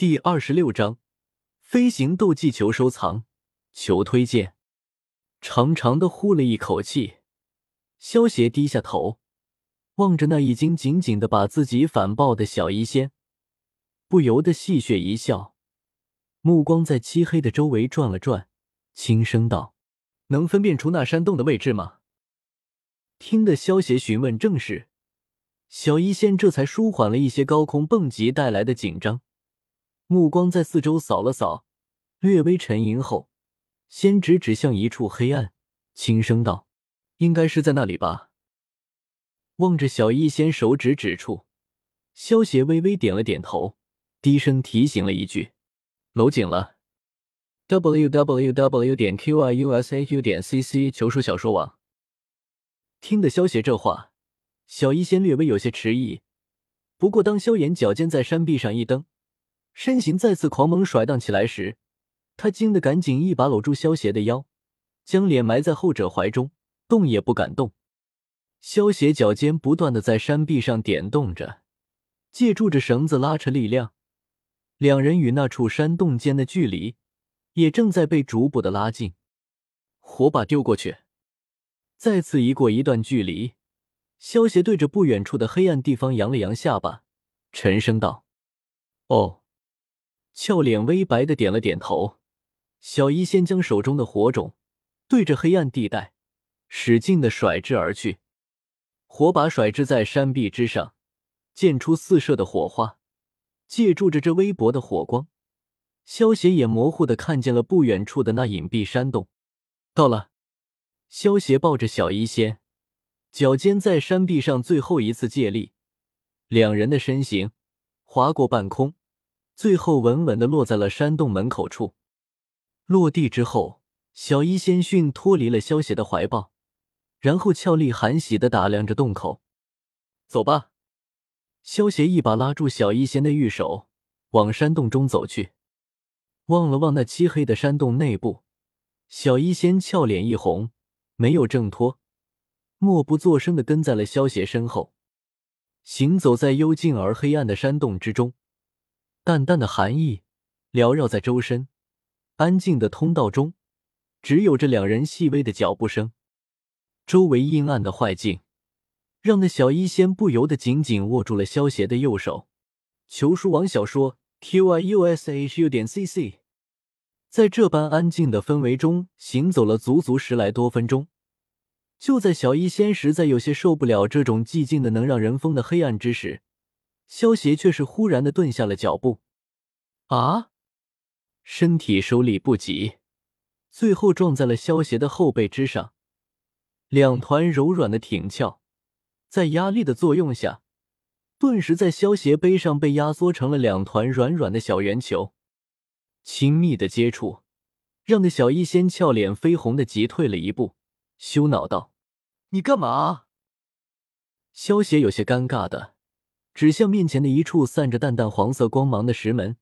第二十六章飞行斗技求收藏，求推荐。长长的呼了一口气，萧邪低下头，望着那已经紧紧的把自己反抱的小医仙，不由得戏谑一笑，目光在漆黑的周围转了转，轻声道：“能分辨出那山洞的位置吗？”听得萧邪询问正是，小医仙这才舒缓了一些高空蹦极带来的紧张。目光在四周扫了扫，略微沉吟后，先指指向一处黑暗，轻声道：“应该是在那里吧。”望着小医仙手指指处，萧邪微微点了点头，低声提醒了一句：“楼紧了。”w w w. 点 q i u s a u 点 c c 求书小说网。听得萧邪这话，小医仙略微有些迟疑，不过当萧炎脚尖在山壁上一蹬。身形再次狂猛甩荡起来时，他惊得赶紧一把搂住萧邪的腰，将脸埋在后者怀中，动也不敢动。萧邪脚尖不断的在山壁上点动着，借助着绳子拉扯力量，两人与那处山洞间的距离也正在被逐步的拉近。火把丢过去，再次移过一段距离，萧邪对着不远处的黑暗地方扬了扬下巴，沉声道：“哦。”俏脸微白的点了点头，小医仙将手中的火种对着黑暗地带使劲的甩掷而去，火把甩掷在山壁之上，溅出四射的火花。借助着这微薄的火光，萧邪也模糊的看见了不远处的那隐蔽山洞。到了，萧邪抱着小医仙，脚尖在山壁上最后一次借力，两人的身形划过半空。最后稳稳的落在了山洞门口处。落地之后，小医仙逊脱离了萧邪的怀抱，然后俏丽含喜的打量着洞口。走吧。萧邪一把拉住小医仙的玉手，往山洞中走去。望了望那漆黑的山洞内部，小医仙俏脸一红，没有挣脱，默不作声的跟在了萧邪身后。行走在幽静而黑暗的山洞之中。淡淡的寒意缭绕在周身，安静的通道中只有这两人细微的脚步声。周围阴暗的坏境，让那小医仙不由得紧紧握住了萧邪的右手。求书网小说 q i u s h u 点 c c，在这般安静的氛围中行走了足足十来多分钟。就在小医仙实在有些受不了这种寂静的能让人疯的黑暗之时。萧邪却是忽然的顿下了脚步，啊！身体收力不及，最后撞在了萧邪的后背之上。两团柔软的挺翘，在压力的作用下，顿时在萧邪背上被压缩成了两团软软的小圆球。亲密的接触，让那小医仙俏脸绯红的急退了一步，羞恼道：“你干嘛？”萧邪有些尴尬的。指向面前的一处散着淡淡黄色光芒的石门，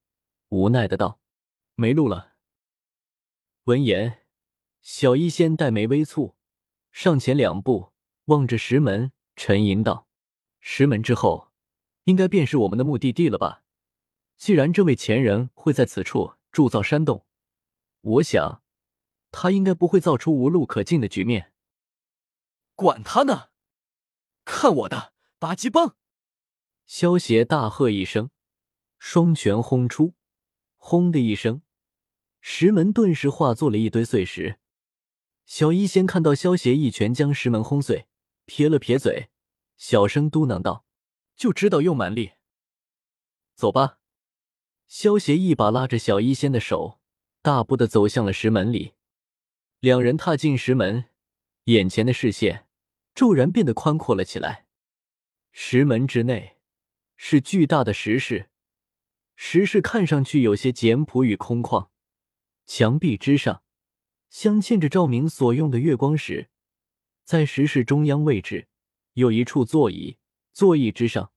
无奈的道：“没路了。”闻言，小医仙黛眉微蹙，上前两步，望着石门，沉吟道：“石门之后，应该便是我们的目的地了吧？既然这位前人会在此处铸造山洞，我想，他应该不会造出无路可进的局面。”管他呢，看我的八极棒！萧邪大喝一声，双拳轰出，轰的一声，石门顿时化作了一堆碎石。小医仙看到萧邪一拳将石门轰碎，撇了撇嘴，小声嘟囔道：“就知道用蛮力。”走吧。萧邪一把拉着小医仙的手，大步的走向了石门里。两人踏进石门，眼前的视线骤然变得宽阔了起来。石门之内。是巨大的石室，石室看上去有些简朴与空旷。墙壁之上镶嵌着照明所用的月光石，在石室中央位置有一处座椅，座椅之上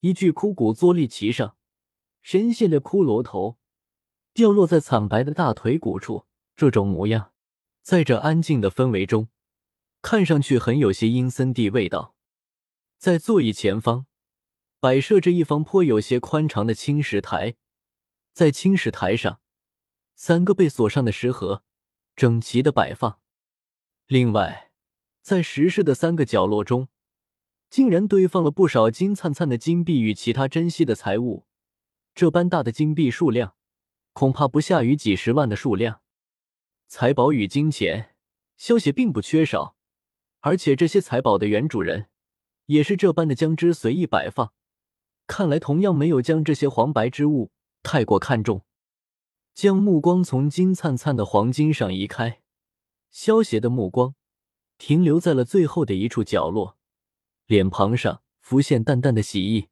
一具枯骨坐立其上，深陷的骷髅头掉落在惨白的大腿骨处。这种模样，在这安静的氛围中，看上去很有些阴森地味道。在座椅前方。摆设着一方颇有些宽敞的青石台，在青石台上，三个被锁上的石盒整齐的摆放。另外，在石室的三个角落中，竟然堆放了不少金灿灿的金币与其他珍稀的财物。这般大的金币数量，恐怕不下于几十万的数量。财宝与金钱，萧协并不缺少，而且这些财宝的原主人也是这般的将之随意摆放。看来同样没有将这些黄白之物太过看重。将目光从金灿灿的黄金上移开，萧协的目光停留在了最后的一处角落，脸庞上浮现淡淡的喜意。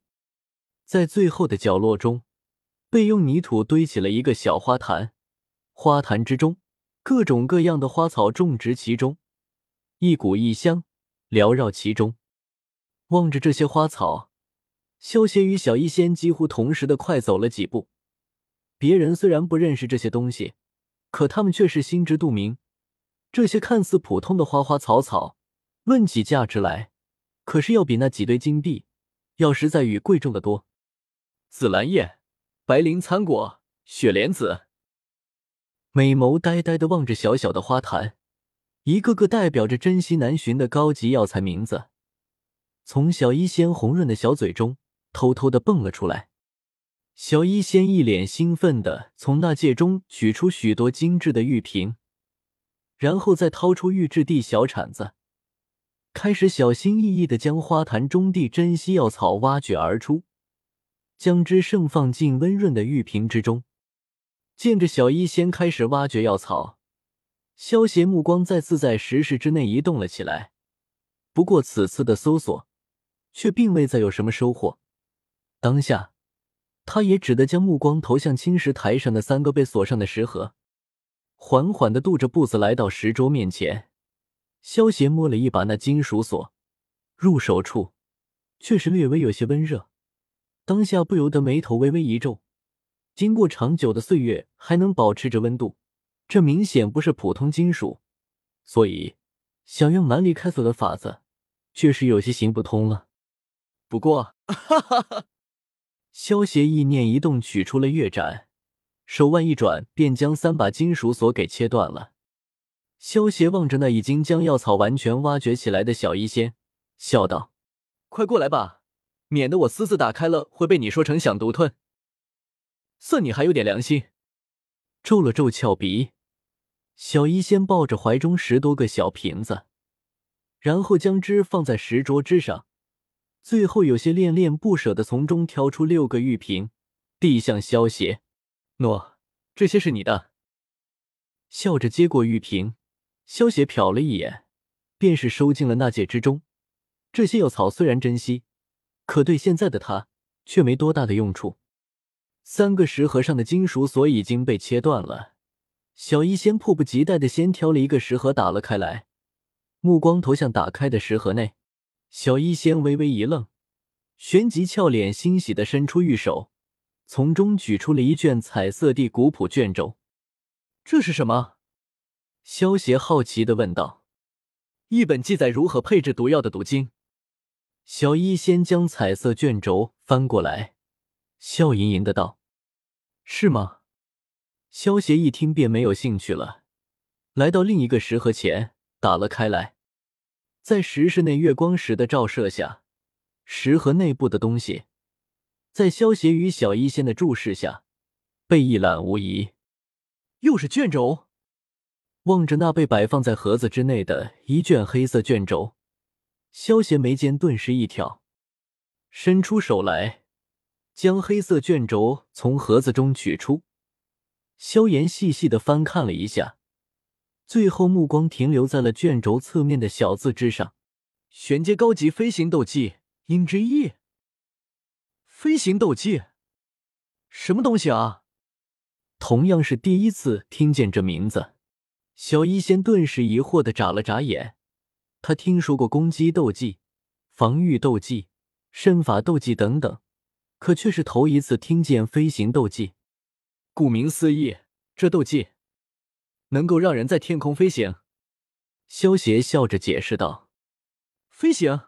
在最后的角落中，被用泥土堆起了一个小花坛，花坛之中。各种各样的花草种植其中，一股异香缭绕其中。望着这些花草，萧协与小医仙几乎同时的快走了几步。别人虽然不认识这些东西，可他们却是心知肚明。这些看似普通的花花草草，论起价值来，可是要比那几堆金币要实在与贵重的多。紫兰叶、白灵参果、雪莲子。美眸呆呆的望着小小的花坛，一个个代表着珍稀难寻的高级药材名字，从小医仙红润的小嘴中偷偷的蹦了出来。小医仙一脸兴奋的从那戒中取出许多精致的玉瓶，然后再掏出玉质地小铲子，开始小心翼翼的将花坛中地珍稀药草挖掘而出，将之盛放进温润的玉瓶之中。见着小医仙开始挖掘药草，萧协目光再次在石室之内移动了起来。不过此次的搜索却并未再有什么收获。当下，他也只得将目光投向青石台上的三个被锁上的石盒，缓缓的踱着步子来到石桌面前。萧协摸了一把那金属锁，入手处却是略微有些温热，当下不由得眉头微微一皱。经过长久的岁月，还能保持着温度，这明显不是普通金属，所以想用蛮力开锁的法子，确实有些行不通了。不过，哈哈哈！萧协意念一动，取出了月斩，手腕一转，便将三把金属锁给切断了。萧协望着那已经将药草完全挖掘起来的小医仙，笑道：“快过来吧，免得我私自打开了，会被你说成想独吞。”算你还有点良心，皱了皱俏鼻，小医仙抱着怀中十多个小瓶子，然后将之放在石桌之上，最后有些恋恋不舍的从中挑出六个玉瓶，递向萧邪。诺，这些是你的。笑着接过玉瓶，萧邪瞟了一眼，便是收进了那戒之中。这些药草虽然珍惜，可对现在的他却没多大的用处。三个石盒上的金属锁已经被切断了，小医仙迫不及待的先挑了一个石盒打了开来，目光投向打开的石盒内，小医仙微微一愣，旋即俏脸欣喜的伸出玉手，从中取出了一卷彩色地古谱卷轴。这是什么？萧邪好奇的问道。一本记载如何配置毒药的毒经。小医仙将彩色卷轴翻过来，笑吟吟的道。是吗？萧协一听便没有兴趣了，来到另一个石盒前打了开来，在石室内月光石的照射下，石盒内部的东西，在萧协与小医仙的注视下，被一览无遗。又是卷轴，望着那被摆放在盒子之内的一卷黑色卷轴，萧协眉间顿时一挑，伸出手来。将黑色卷轴从盒子中取出，萧炎细细的翻看了一下，最后目光停留在了卷轴侧面的小字之上：“玄阶高级飞行斗技鹰之翼。”飞行斗技，什么东西啊？同样是第一次听见这名字，小医仙顿时疑惑的眨了眨眼。他听说过攻击斗技、防御斗技、身法斗技等等。可却是头一次听见飞行斗技。顾名思义，这斗技能够让人在天空飞行。萧邪笑着解释道：“飞行，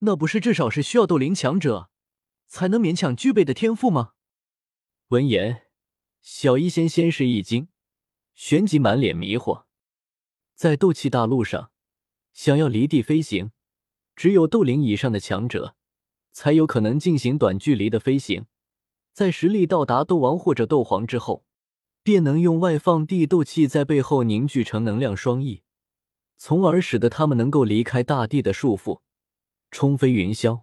那不是至少是需要斗灵强者才能勉强具备的天赋吗？”闻言，小医仙先是一惊，旋即满脸迷惑。在斗气大陆上，想要离地飞行，只有斗灵以上的强者才有可能进行短距离的飞行。在实力到达斗王或者斗皇之后，便能用外放地斗气在背后凝聚成能量双翼，从而使得他们能够离开大地的束缚，冲飞云霄。